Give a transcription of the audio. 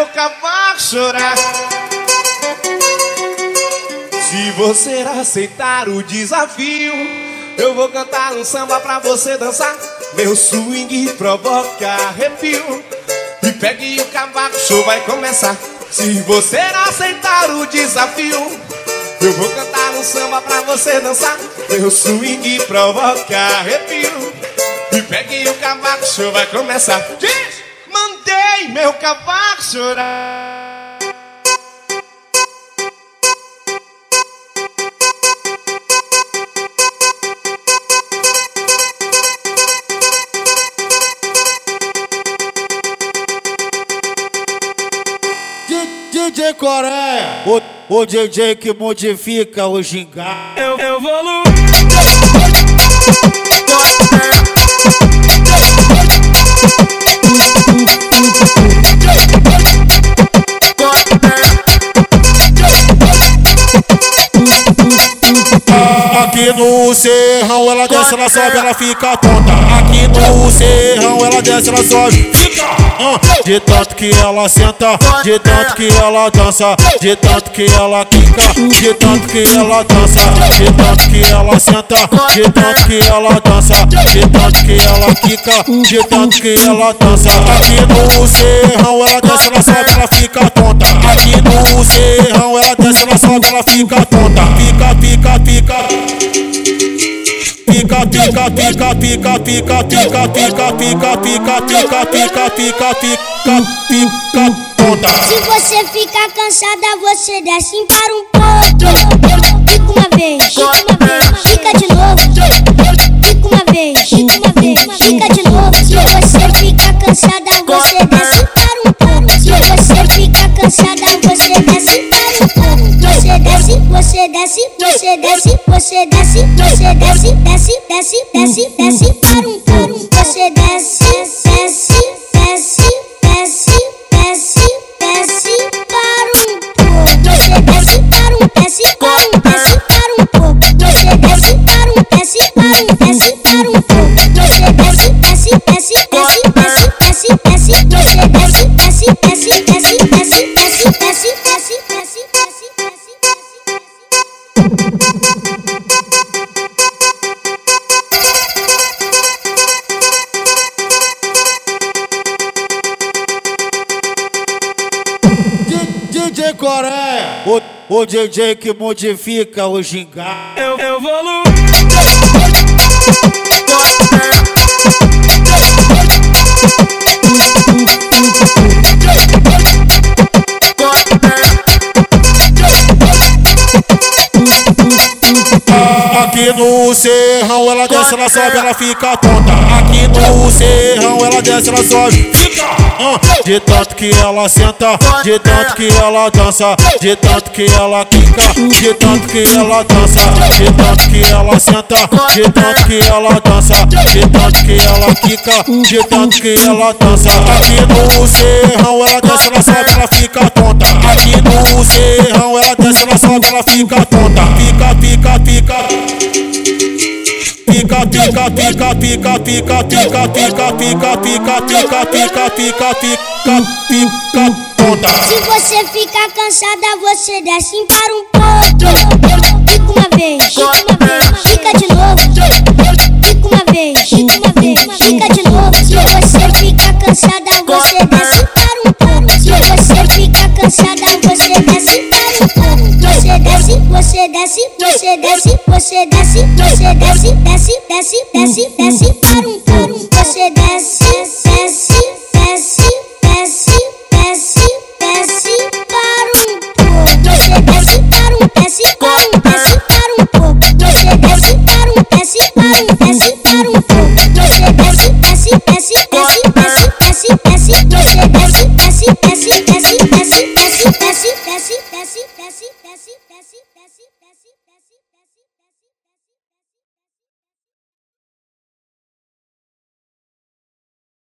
meu cavaco chorar. Se você aceitar o desafio, eu vou cantar um samba pra você dançar. Meu swing provoca arrepio. E pegue o cavaco, show vai começar. Se você aceitar o desafio, eu vou cantar um samba pra você dançar. Meu swing provoca arrepio. E pegue o cavaco, show vai começar. Diz! Mandei meu cavaco chorar. DJ Coreia, o, o DJ que modifica o gingá. Eu evoluo. Aqui no serrão ela desce, ela sobe, ela fica tonta. Aqui no serrão ela desce, ela sobe, fica. de tanto que ela senta, de tanto que ela dança, de tanto que ela quica, de tanto que ela dança, de tanto que ela senta, de tanto que ela dança, de tanto que ela quica, de tanto que ela dança. Aqui no serrão ela desce, ela sobe, ela fica tonta. Aqui no serrão ela desce, ela sobe, ela fica tonta. Fica, fica, fica. Pica, pica, pica, pica, pica, pica, pica, pica, pica, pica, pica, pica, pica, pica. Se você ficar cansada, você desce para um vez, fica uma vez, desce, você desce, você desce, você desce, você desce, desce, desce, desce, desce para um pouco. Você desce, desce, desce, desce, desce, desce para um pouco. Você desce para um, desce para um, desce para um pouco. Você desce para um, desce para um, desce para um pouco. Você desce, desce, desce, desce, desce, desce, desce. Você desce, desce, desce, desce, DJ Coreia, o, o DJ que modifica o gingá. Eu evoluo. Aqui no serrão ela desce, ela sobe, ela fica tonta. Aqui no serrão ela desce, ela sobe, fica. de tanto que ela senta, de tanto que ela dança, de tanto que ela quica, de tanto que ela dança, de tanto que ela senta, de tanto que ela dança, de tanto que ela quica, de tanto que ela dança. Aqui no serrão ela desce, ela sobe, ela fica tonta. Aqui no serrão ela desce, ela sobe, ela fica tonta. Fica, fica, fica. Pica, pica, pica, pica, pica, pica, pica, pica, pica, pica, pica, pica, pica, pica, tonta. Se você ficar cansada, você desce para um vez, fica uma vez, fica de novo. Fica uma vez, fica uma vez, fica de novo. Se você ficar cansada, você desce desce, você desce, você desce, você desce, desce, desce, desce, desce para um pouco. Você desce. Bessie, Bessie, Bessie, Bessie, Bessie.